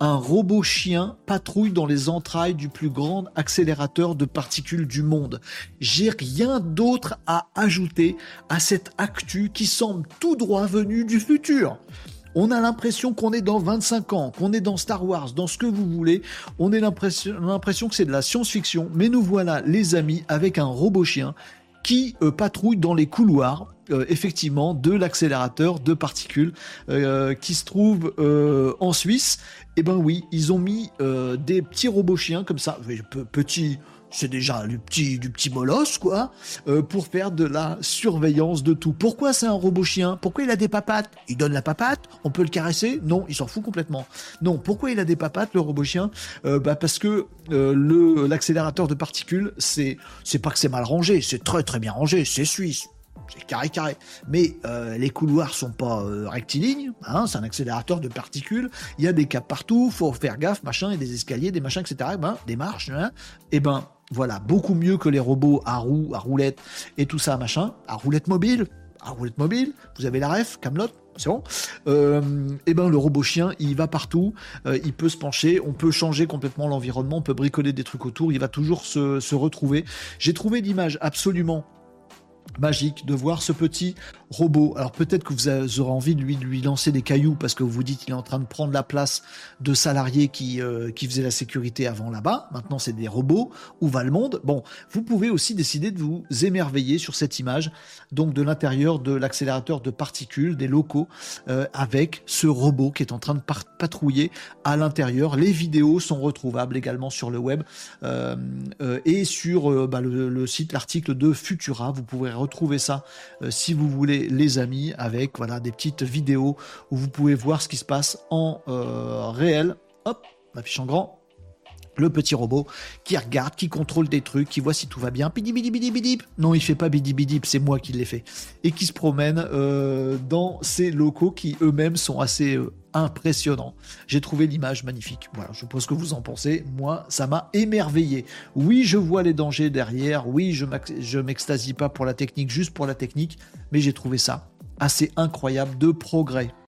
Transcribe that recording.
un robot chien patrouille dans les entrailles du plus grand accélérateur de particules du monde. J'ai rien d'autre à ajouter à cette actu qui semble tout droit venu du futur. On a l'impression qu'on est dans 25 ans, qu'on est dans Star Wars, dans ce que vous voulez. On a l'impression que c'est de la science-fiction. Mais nous voilà, les amis, avec un robot chien qui euh, patrouille dans les couloirs euh, effectivement de l'accélérateur de particules euh, qui se trouve en Suisse. Eh ben oui, ils ont mis des petits robots chiens comme ça, petits c'est déjà du petit, du petit molosse, quoi, euh, pour faire de la surveillance de tout. Pourquoi c'est un robot chien? Pourquoi il a des papates? Il donne la papate? On peut le caresser? Non, il s'en fout complètement. Non, pourquoi il a des papates, le robot chien? Euh, bah Parce que euh, le l'accélérateur de particules, c'est c'est pas que c'est mal rangé, c'est très très bien rangé, c'est suisse c'est carré carré. Mais euh, les couloirs sont pas euh, rectilignes, hein, c'est un accélérateur de particules, il y a des caps partout, faut faire gaffe, machin, et des escaliers, des machins, etc. Ben, des marches, hein, et ben voilà, beaucoup mieux que les robots à roues, à roulettes et tout ça, machin, à roulette mobile, à roulette mobile, vous avez la ref, Camelot, c'est bon. Euh, et ben le robot chien, il va partout, il peut se pencher, on peut changer complètement l'environnement, on peut bricoler des trucs autour, il va toujours se retrouver. J'ai trouvé l'image absolument magique de voir ce petit robot. Alors peut-être que vous aurez envie de lui, lui lancer des cailloux parce que vous vous dites qu'il est en train de prendre la place de salariés qui, euh, qui faisaient la sécurité avant là-bas. Maintenant c'est des robots. Où va le monde? Bon, vous pouvez aussi décider de vous émerveiller sur cette image, donc de l'intérieur de l'accélérateur de particules des locaux euh, avec ce robot qui est en train de patrouiller à l'intérieur. Les vidéos sont retrouvables également sur le web euh, et sur bah, le, le, site, l'article de Futura. Vous pouvez retrouver ça si vous voulez les amis avec voilà des petites vidéos où vous pouvez voir ce qui se passe en euh, réel. Hop, affiche en grand. Le petit robot qui regarde, qui contrôle des trucs, qui voit si tout va bien. Bidi bidi bidi. Non, il fait pas bidi bidi, c'est moi qui l'ai fait. Et qui se promène euh, dans ces locaux qui eux-mêmes sont assez euh, impressionnants. J'ai trouvé l'image magnifique. Voilà, je pense que vous en pensez. Moi, ça m'a émerveillé. Oui, je vois les dangers derrière. Oui, je m'extasie pas pour la technique, juste pour la technique. Mais j'ai trouvé ça assez incroyable de progrès.